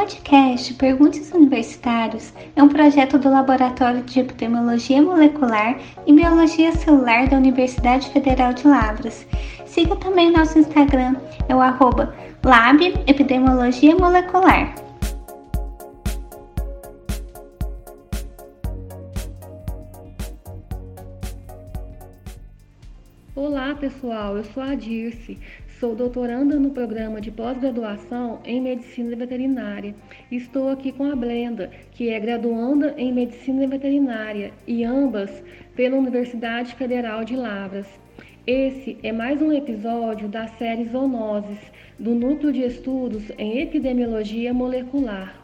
podcast Perguntas Universitários é um projeto do Laboratório de Epidemiologia Molecular e Biologia Celular da Universidade Federal de Lavras. Siga também nosso Instagram, é o arroba Lab Epidemiologia Molecular. Olá pessoal, eu sou a Dirce, Sou doutoranda no programa de pós-graduação em Medicina Veterinária. Estou aqui com a Brenda, que é graduanda em Medicina Veterinária, e ambas pela Universidade Federal de Lavras. Esse é mais um episódio da série Zoonoses, do Núcleo de Estudos em Epidemiologia Molecular.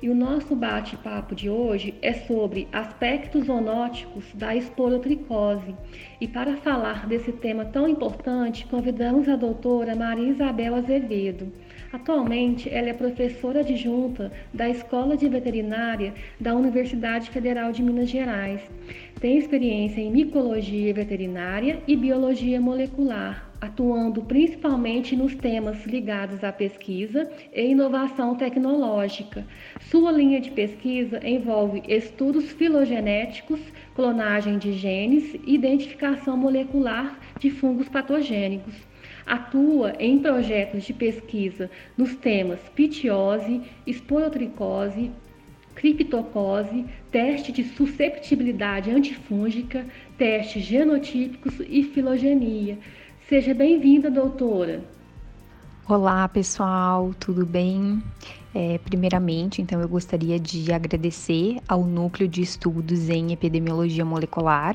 E o nosso bate-papo de hoje é sobre aspectos zoonóticos da esporotricose. E para falar desse tema tão importante, convidamos a doutora Maria Isabel Azevedo. Atualmente, ela é professora adjunta da Escola de Veterinária da Universidade Federal de Minas Gerais. Tem experiência em micologia veterinária e biologia molecular, atuando principalmente nos temas ligados à pesquisa e inovação tecnológica. Sua linha de pesquisa envolve estudos filogenéticos, clonagem de genes e identificação molecular de fungos patogênicos. Atua em projetos de pesquisa nos temas pitiose, esporotricose, criptocose, teste de susceptibilidade antifúngica, testes genotípicos e filogenia. Seja bem-vinda, doutora. Olá, pessoal, tudo bem? É, primeiramente, então, eu gostaria de agradecer ao Núcleo de Estudos em Epidemiologia Molecular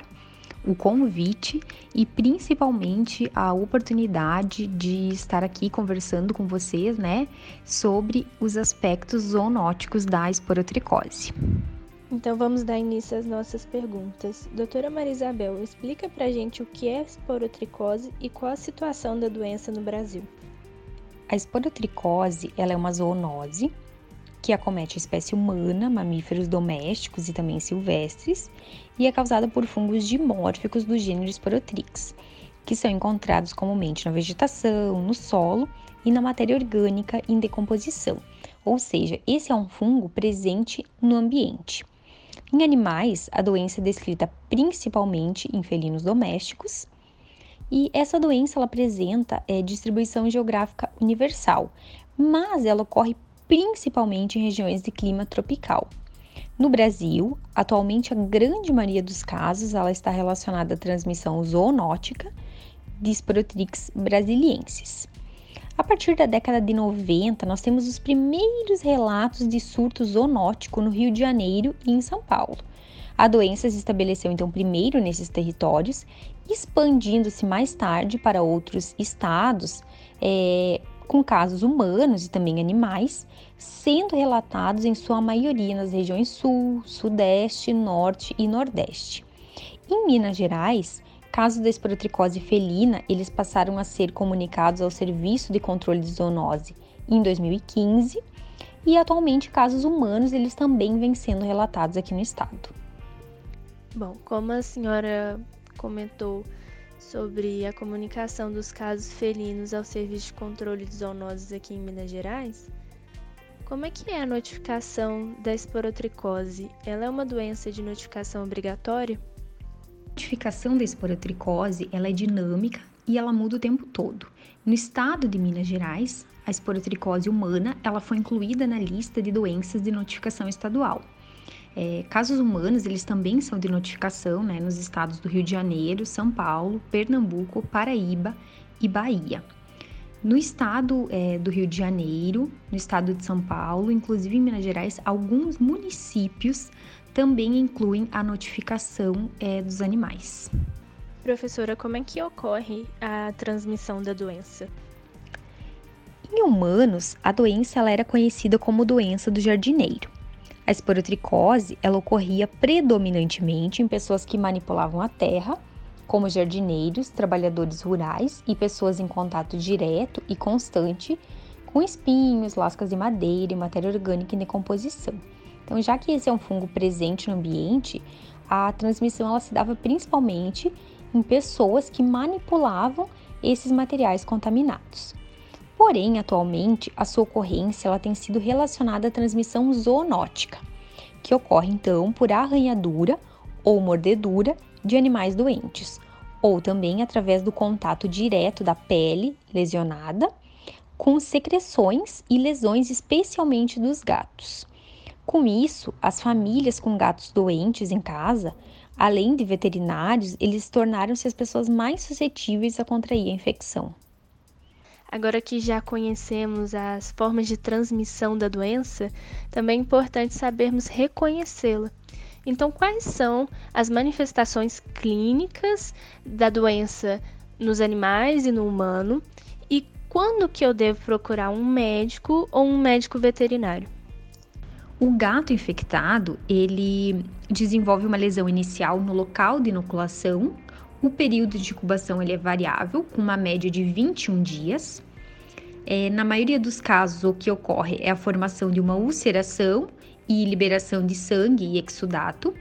o convite e principalmente a oportunidade de estar aqui conversando com vocês, né, sobre os aspectos zoonóticos da esporotricose. Então vamos dar início às nossas perguntas. Doutora Maria Isabel, explica pra gente o que é esporotricose e qual a situação da doença no Brasil. A esporotricose ela é uma zoonose que acomete a espécie humana, mamíferos domésticos e também silvestres, e é causada por fungos dimórficos do gênero Sporotrix, que são encontrados comumente na vegetação, no solo e na matéria orgânica em decomposição. Ou seja, esse é um fungo presente no ambiente. Em animais, a doença é descrita principalmente em felinos domésticos, e essa doença ela apresenta é, distribuição geográfica universal, mas ela ocorre principalmente em regiões de clima tropical. No Brasil, atualmente a grande maioria dos casos ela está relacionada à transmissão zoonótica de Sporotrix brasiliensis. A partir da década de 90, nós temos os primeiros relatos de surto zoonótico no Rio de Janeiro e em São Paulo. A doença se estabeleceu então primeiro nesses territórios, expandindo-se mais tarde para outros estados, é, com casos humanos e também animais, sendo relatados em sua maioria nas regiões Sul, Sudeste, Norte e Nordeste. Em Minas Gerais, casos da esporotricose felina, eles passaram a ser comunicados ao Serviço de Controle de Zoonose em 2015 e atualmente casos humanos eles também vêm sendo relatados aqui no estado. Bom, como a senhora comentou sobre a comunicação dos casos felinos ao Serviço de Controle de Zoonoses aqui em Minas Gerais, como é que é a notificação da esporotricose? Ela é uma doença de notificação obrigatória? notificação da esporotricose ela é dinâmica e ela muda o tempo todo. No estado de Minas Gerais, a esporotricose humana ela foi incluída na lista de doenças de notificação estadual. É, casos humanos eles também são de notificação né, nos estados do Rio de Janeiro, São Paulo, Pernambuco, Paraíba e Bahia. No estado é, do Rio de Janeiro, no estado de São Paulo, inclusive em Minas Gerais, alguns municípios também incluem a notificação é, dos animais. Professora, como é que ocorre a transmissão da doença? Em humanos, a doença ela era conhecida como doença do jardineiro. A esporotricose ela ocorria predominantemente em pessoas que manipulavam a terra, como jardineiros, trabalhadores rurais e pessoas em contato direto e constante com espinhos, lascas de madeira e matéria orgânica em decomposição. Então, já que esse é um fungo presente no ambiente, a transmissão ela se dava principalmente em pessoas que manipulavam esses materiais contaminados. Porém, atualmente, a sua ocorrência ela tem sido relacionada à transmissão zoonótica, que ocorre então por arranhadura ou mordedura de animais doentes, ou também através do contato direto da pele lesionada com secreções e lesões, especialmente dos gatos. Com isso, as famílias com gatos doentes em casa, além de veterinários, eles tornaram-se as pessoas mais suscetíveis a contrair a infecção. Agora que já conhecemos as formas de transmissão da doença, também é importante sabermos reconhecê-la. Então, quais são as manifestações clínicas da doença nos animais e no humano e quando que eu devo procurar um médico ou um médico veterinário? O gato infectado, ele desenvolve uma lesão inicial no local de inoculação. O período de incubação ele é variável, com uma média de 21 dias. É, na maioria dos casos, o que ocorre é a formação de uma ulceração e liberação de sangue e exudato.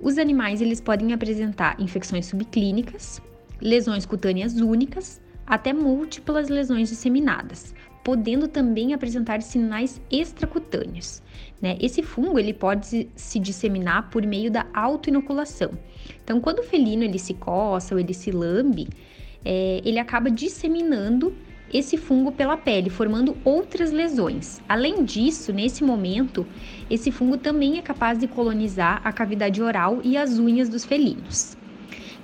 Os animais eles podem apresentar infecções subclínicas, lesões cutâneas únicas, até múltiplas lesões disseminadas, podendo também apresentar sinais extracutâneos. Né? Esse fungo ele pode se disseminar por meio da autoinoculação. Então, quando o felino ele se coça ou ele se lambe, é, ele acaba disseminando esse fungo pela pele, formando outras lesões. Além disso, nesse momento, esse fungo também é capaz de colonizar a cavidade oral e as unhas dos felinos.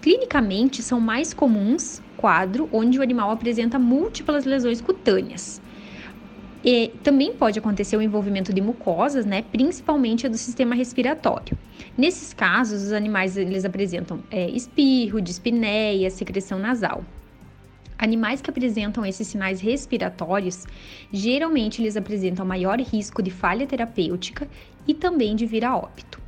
Clinicamente, são mais comuns quadro onde o animal apresenta múltiplas lesões cutâneas. E também pode acontecer o envolvimento de mucosas, né, principalmente do sistema respiratório. Nesses casos, os animais eles apresentam é, espirro, dispneia, secreção nasal. Animais que apresentam esses sinais respiratórios, geralmente eles apresentam maior risco de falha terapêutica e também de vir a óbito.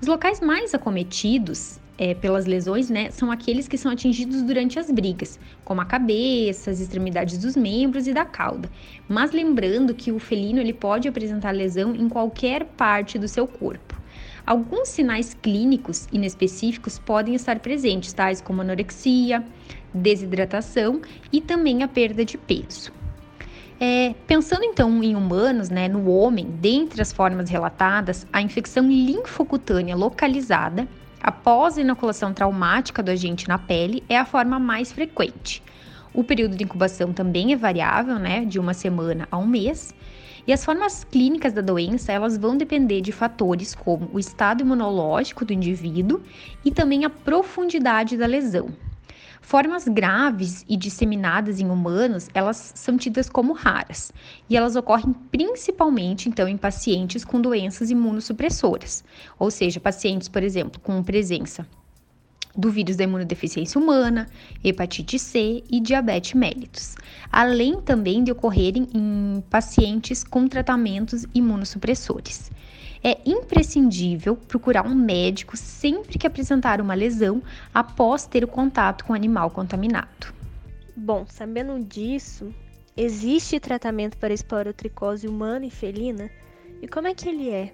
Os locais mais acometidos é, pelas lesões, né, são aqueles que são atingidos durante as brigas, como a cabeça, as extremidades dos membros e da cauda. Mas lembrando que o felino ele pode apresentar lesão em qualquer parte do seu corpo. Alguns sinais clínicos inespecíficos podem estar presentes, tais como anorexia, desidratação e também a perda de peso. É, pensando então em humanos, né, no homem, dentre as formas relatadas, a infecção linfocutânea localizada após a inoculação traumática do agente na pele é a forma mais frequente. O período de incubação também é variável, né, de uma semana a um mês. E as formas clínicas da doença, elas vão depender de fatores como o estado imunológico do indivíduo e também a profundidade da lesão. Formas graves e disseminadas em humanos, elas são tidas como raras, e elas ocorrem principalmente então em pacientes com doenças imunossupressoras, ou seja, pacientes, por exemplo, com presença do vírus da imunodeficiência humana, hepatite C e diabetes mellitus, além também de ocorrerem em pacientes com tratamentos imunossupressores é imprescindível procurar um médico sempre que apresentar uma lesão após ter o contato com o animal contaminado. Bom, sabendo disso, existe tratamento para esporotricose humana e felina? E como é que ele é?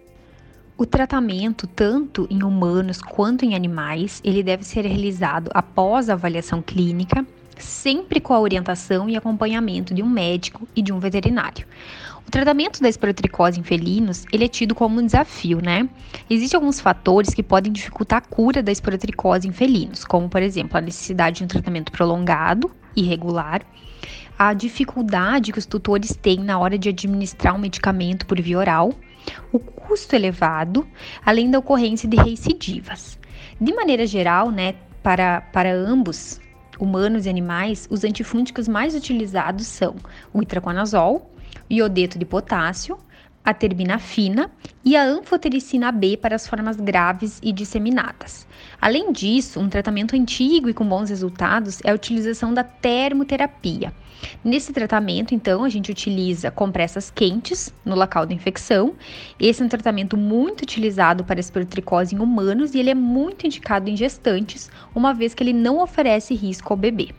O tratamento, tanto em humanos quanto em animais, ele deve ser realizado após a avaliação clínica, sempre com a orientação e acompanhamento de um médico e de um veterinário. O tratamento da esporotricose em felinos, ele é tido como um desafio, né? Existem alguns fatores que podem dificultar a cura da esporotricose em felinos, como, por exemplo, a necessidade de um tratamento prolongado e regular, a dificuldade que os tutores têm na hora de administrar um medicamento por via oral, o custo elevado, além da ocorrência de recidivas. De maneira geral, né, para, para ambos, humanos e animais, os antifúngicos mais utilizados são o itraconazol, iodeto de potássio, a terbinafina e a anfotericina B para as formas graves e disseminadas. Além disso, um tratamento antigo e com bons resultados é a utilização da termoterapia. Nesse tratamento, então, a gente utiliza compressas quentes no local da infecção. Esse é um tratamento muito utilizado para esporotricose em humanos e ele é muito indicado em gestantes, uma vez que ele não oferece risco ao bebê.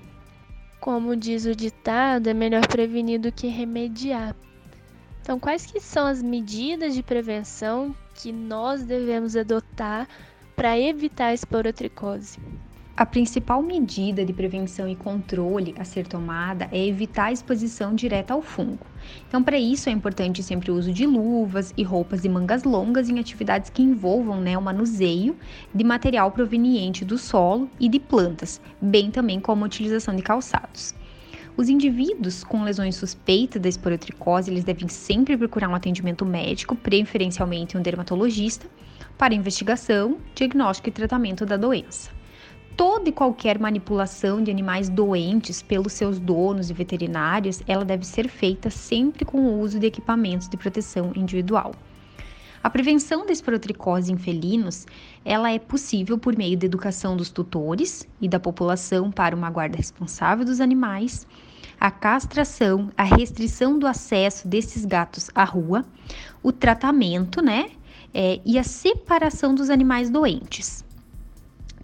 Como diz o ditado, é melhor prevenir do que remediar. Então, quais que são as medidas de prevenção que nós devemos adotar para evitar a esporotricose? A principal medida de prevenção e controle a ser tomada é evitar a exposição direta ao fungo. Então, para isso é importante sempre o uso de luvas e roupas de mangas longas em atividades que envolvam né, o manuseio de material proveniente do solo e de plantas, bem também como a utilização de calçados. Os indivíduos com lesões suspeitas da esporotricose, eles devem sempre procurar um atendimento médico, preferencialmente um dermatologista, para investigação, diagnóstico e tratamento da doença toda e qualquer manipulação de animais doentes pelos seus donos e veterinários, ela deve ser feita sempre com o uso de equipamentos de proteção individual. A prevenção da esporotricose em felinos, ela é possível por meio da educação dos tutores e da população para uma guarda responsável dos animais, a castração, a restrição do acesso desses gatos à rua, o tratamento, né, é, e a separação dos animais doentes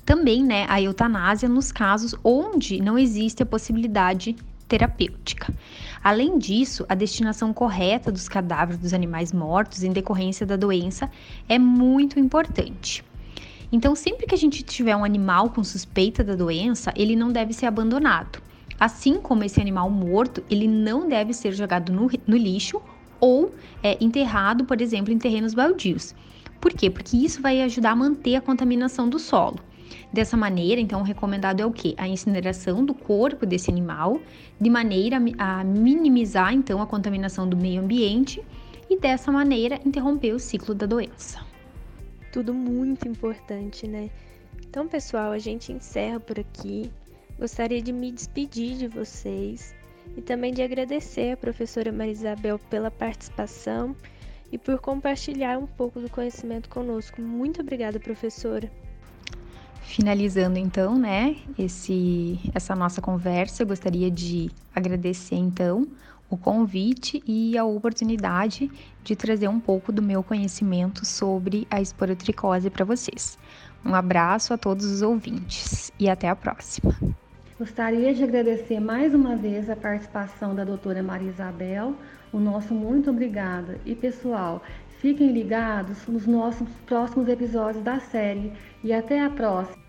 também né, a eutanásia nos casos onde não existe a possibilidade terapêutica. Além disso, a destinação correta dos cadáveres dos animais mortos em decorrência da doença é muito importante. Então, sempre que a gente tiver um animal com suspeita da doença, ele não deve ser abandonado. Assim como esse animal morto, ele não deve ser jogado no, no lixo ou é, enterrado, por exemplo, em terrenos baldios. Por quê? Porque isso vai ajudar a manter a contaminação do solo. Dessa maneira, então, o recomendado é o que? A incineração do corpo desse animal, de maneira a minimizar, então, a contaminação do meio ambiente e, dessa maneira, interromper o ciclo da doença. Tudo muito importante, né? Então, pessoal, a gente encerra por aqui. Gostaria de me despedir de vocês e também de agradecer a professora Marisabel pela participação e por compartilhar um pouco do conhecimento conosco. Muito obrigada, professora. Finalizando então, né, esse essa nossa conversa, eu gostaria de agradecer então o convite e a oportunidade de trazer um pouco do meu conhecimento sobre a esporotricose para vocês. Um abraço a todos os ouvintes e até a próxima. Gostaria de agradecer mais uma vez a participação da doutora Maria Isabel, o nosso muito obrigada. E pessoal, Fiquem ligados nos nossos próximos episódios da série e até a próxima!